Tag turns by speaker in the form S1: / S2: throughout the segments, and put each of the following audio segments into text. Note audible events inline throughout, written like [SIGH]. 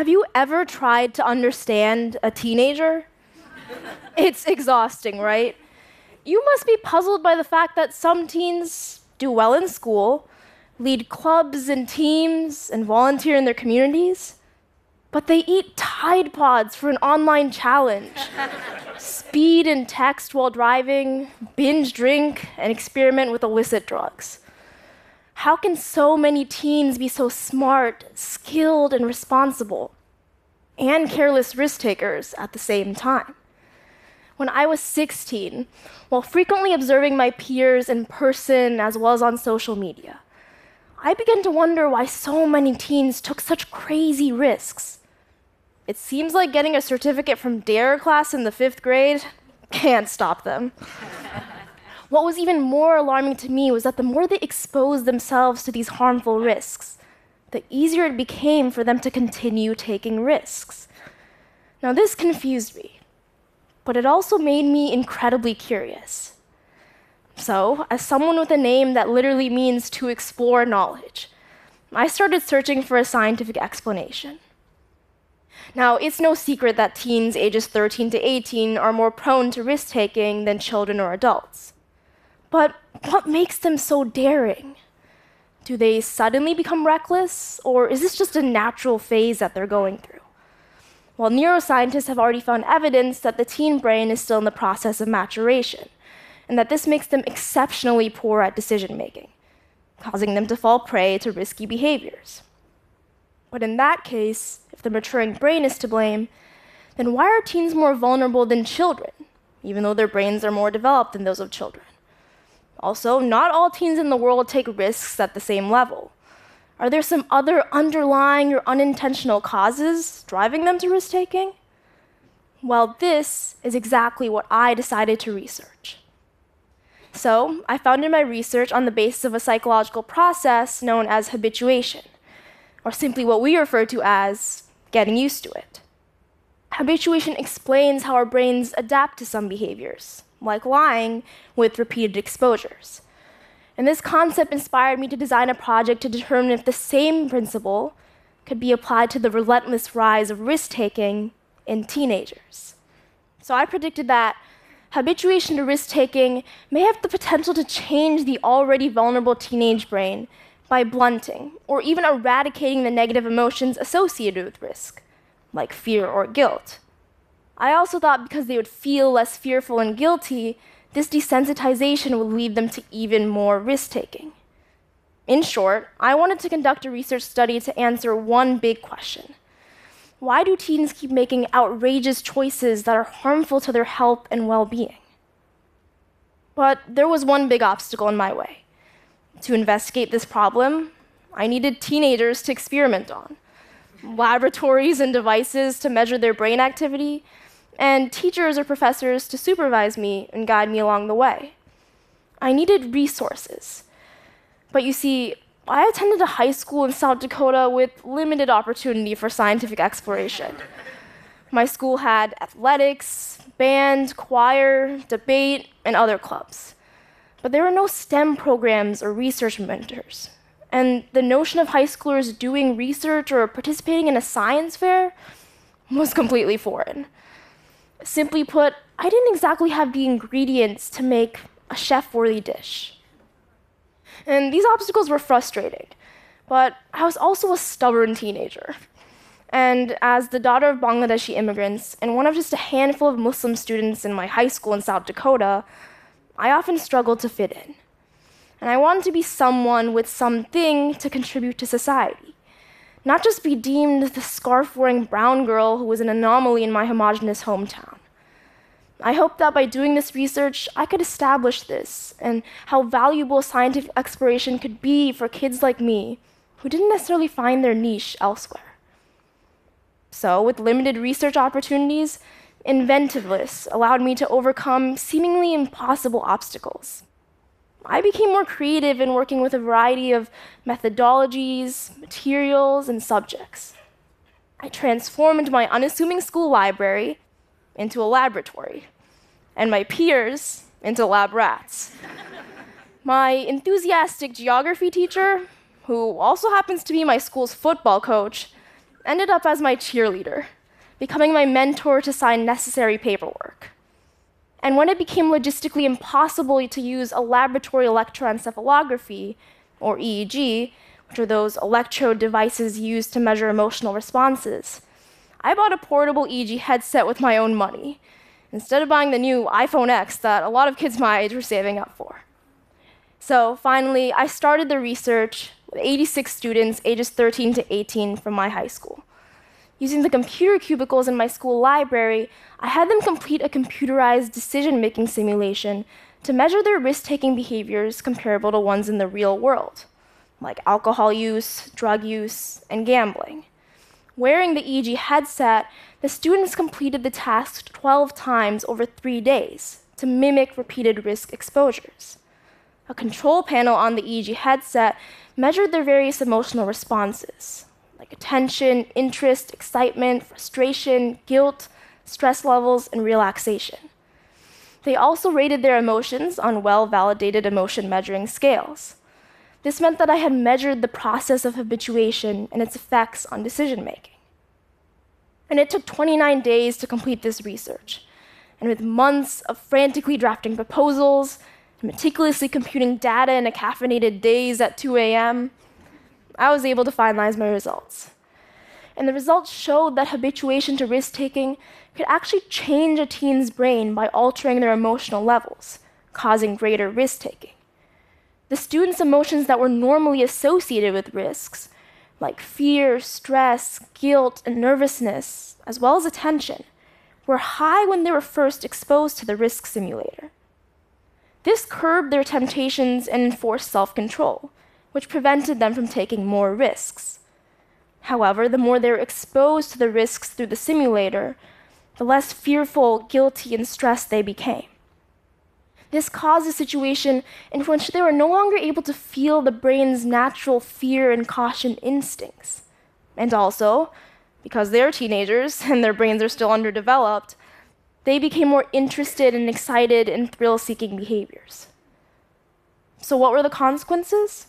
S1: Have you ever tried to understand a teenager? it's exhausting, right? You must be puzzled by the fact that some teens do well in school, lead clubs and teams, and volunteer in their communities, but they eat Tide Pods for an online challenge, speed and text while driving, binge drink, and experiment with illicit drugs. How can so many teens be so smart, skilled, and responsible, and careless risk takers at the same time? When I was 16, while frequently observing my peers in person as well as on social media, I began to wonder why so many teens took such crazy risks. It seems like getting a certificate from DARE class in the fifth grade can't stop them. What was even more alarming to me was that the more they exposed themselves to these harmful risks, the easier it became for them to continue taking risks. Now, this confused me, but it also made me incredibly curious. So, as someone with a name that literally means to explore knowledge, I started searching for a scientific explanation. Now, it's no secret that teens ages 13 to 18 are more prone to risk taking than children or adults. But what makes them so daring? Do they suddenly become reckless, or is this just a natural phase that they're going through? Well, neuroscientists have already found evidence that the teen brain is still in the process of maturation, and that this makes them exceptionally poor at decision making, causing them to fall prey to risky behaviors. But in that case, if the maturing brain is to blame, then why are teens more vulnerable than children, even though their brains are more developed than those of children? Also, not all teens in the world take risks at the same level. Are there some other underlying or unintentional causes driving them to risk taking? Well, this is exactly what I decided to research. So, I founded my research on the basis of a psychological process known as habituation, or simply what we refer to as getting used to it. Habituation explains how our brains adapt to some behaviors, like lying, with repeated exposures. And this concept inspired me to design a project to determine if the same principle could be applied to the relentless rise of risk taking in teenagers. So I predicted that habituation to risk taking may have the potential to change the already vulnerable teenage brain by blunting or even eradicating the negative emotions associated with risk, like fear or guilt. I also thought because they would feel less fearful and guilty, this desensitization would lead them to even more risk taking. In short, I wanted to conduct a research study to answer one big question Why do teens keep making outrageous choices that are harmful to their health and well being? But there was one big obstacle in my way. To investigate this problem, I needed teenagers to experiment on, laboratories and devices to measure their brain activity, and teachers or professors to supervise me and guide me along the way. I needed resources. But you see, I attended a high school in South Dakota with limited opportunity for scientific exploration. My school had athletics, band, choir, debate, and other clubs. But there were no STEM programs or research mentors. And the notion of high schoolers doing research or participating in a science fair was completely foreign. Simply put, I didn't exactly have the ingredients to make a chef worthy dish. And these obstacles were frustrating, but I was also a stubborn teenager. And as the daughter of Bangladeshi immigrants and one of just a handful of Muslim students in my high school in South Dakota, I often struggled to fit in. And I wanted to be someone with something to contribute to society not just be deemed the scarf wearing brown girl who was an anomaly in my homogenous hometown. I hoped that by doing this research, I could establish this and how valuable scientific exploration could be for kids like me who didn't necessarily find their niche elsewhere. So, with limited research opportunities, inventiveness allowed me to overcome seemingly impossible obstacles. I became more creative in working with a variety of methodologies, materials, and subjects. I transformed my unassuming school library into a laboratory, and my peers into lab rats. my enthusiastic geography teacher, who also happens to be my school's football coach, ended up as my cheerleader, becoming my mentor to sign necessary paperwork. And when it became logistically impossible to use a laboratory electroencephalography, or EEG, which are those electrode devices used to measure emotional responses, I bought a portable EEG headset with my own money, instead of buying the new iPhone X that a lot of kids my age were saving up for. So finally, I started the research with 86 students ages 13 to 18 from my high school. Using the computer cubicles in my school library, I had them complete a computerized decision making simulation to measure their risk taking behaviors comparable to ones in the real world, like alcohol use, drug use, and gambling. Wearing the EEG headset, the students completed the task 12 times over three days to mimic repeated risk exposures. A control panel on the EEG headset measured their various emotional responses, attention, interest, excitement, frustration, guilt, stress levels, and relaxation. They also rated their emotions on well validated emotion measuring scales. This meant that I had measured the process of habituation and its effects on decision making. And it took 29 days to complete this research. And with months of frantically drafting proposals, meticulously computing data in a caffeinated daze at 2 a.m., I was able to finalize my results. And the results showed that habituation to risk taking could actually change a teen's brain by altering their emotional levels, causing greater risk taking. The students' emotions that were normally associated with risks, like fear, stress, guilt, and nervousness, as well as attention, were high when they were first exposed to the risk simulator. This curbed their temptations and enforced self control, which prevented them from taking more risks. However, the more they were exposed to the risks through the simulator, the less fearful, guilty, and stressed they became. This caused a situation in which they were no longer able to feel the brain's natural fear and caution instincts. And also, because they're teenagers [LAUGHS] and their brains are still underdeveloped, they became more interested and excited in thrill seeking behaviors. So, what were the consequences?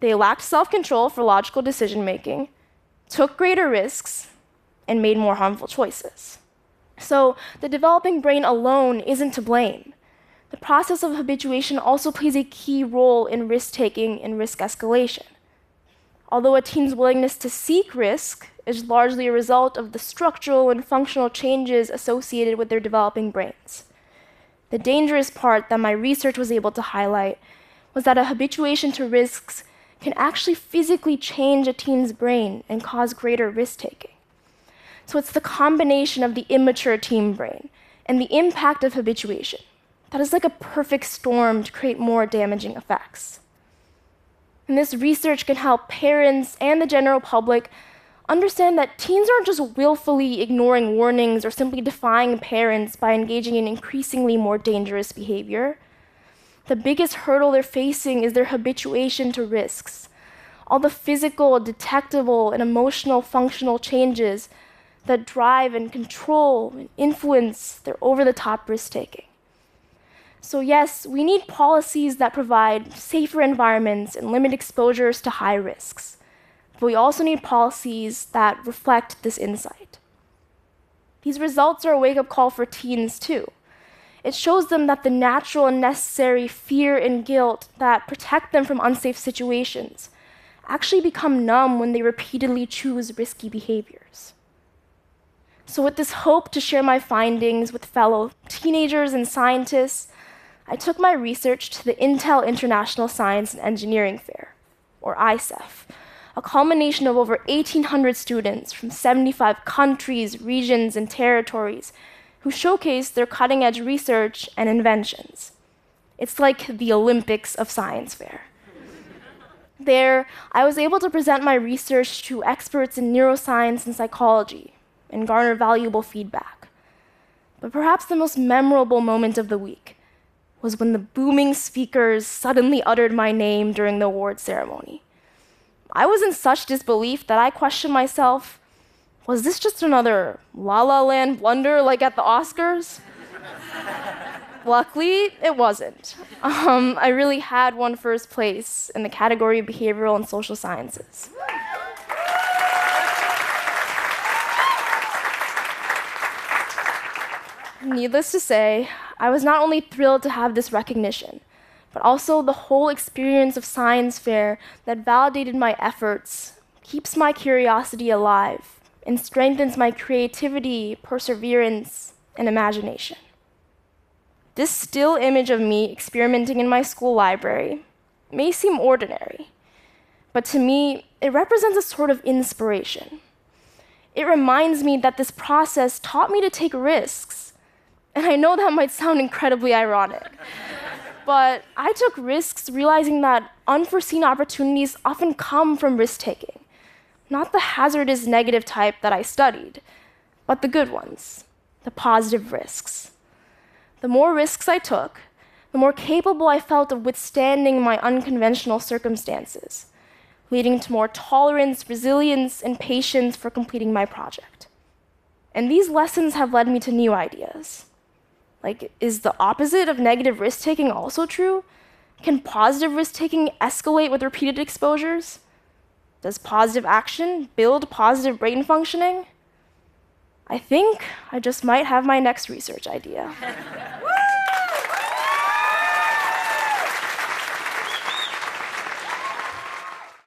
S1: They lacked self control for logical decision making, took greater risks, and made more harmful choices. So, the developing brain alone isn't to blame. The process of habituation also plays a key role in risk taking and risk escalation. Although a teen's willingness to seek risk is largely a result of the structural and functional changes associated with their developing brains. The dangerous part that my research was able to highlight was that a habituation to risks can actually physically change a teen's brain and cause greater risk taking. So it's the combination of the immature teen brain and the impact of habituation that is like a perfect storm to create more damaging effects. And this research can help parents and the general public understand that teens aren't just willfully ignoring warnings or simply defying parents by engaging in increasingly more dangerous behavior. The biggest hurdle they're facing is their habituation to risks, all the physical, detectable, and emotional functional changes that drive and control and influence their over the top risk taking. So, yes, we need policies that provide safer environments and limit exposures to high risks. But we also need policies that reflect this insight. These results are a wake up call for teens, too. It shows them that the natural and necessary fear and guilt that protect them from unsafe situations actually become numb when they repeatedly choose risky behaviors. So, with this hope to share my findings with fellow teenagers and scientists, I took my research to the Intel International Science and Engineering Fair, or ISEF, a culmination of over 1,800 students from 75 countries, regions, and territories who showcase their cutting edge research and inventions. It's like the Olympics of science fair. There, I was able to present my research to experts in neuroscience and psychology and garner valuable feedback. But perhaps the most memorable moment of the week was when the booming speakers suddenly uttered my name during the award ceremony. I was in such disbelief that I questioned myself was this just another La La Land blunder like at the Oscars? Luckily, it wasn't. Um, I really had won first place in the category of behavioral and social sciences. Needless to say, I was not only thrilled to have this recognition, but also the whole experience of Science Fair that validated my efforts, keeps my curiosity alive, and strengthens my creativity, perseverance, and imagination. This still image of me experimenting in my school library may seem ordinary, but to me, it represents a sort of inspiration. It reminds me that this process taught me to take risks. And I know that might sound incredibly ironic, [LAUGHS] but I took risks realizing that unforeseen opportunities often come from risk taking. Not the hazardous negative type that I studied, but the good ones, the positive risks. The more risks I took, the more capable I felt of withstanding my unconventional circumstances, leading to more tolerance, resilience, and patience for completing my project. And these lessons have led me to new ideas. Like, is the opposite of negative risk taking also true? Can positive risk taking escalate with repeated exposures? Does positive action build positive brain functioning? I think I just might have my next research idea. [LAUGHS]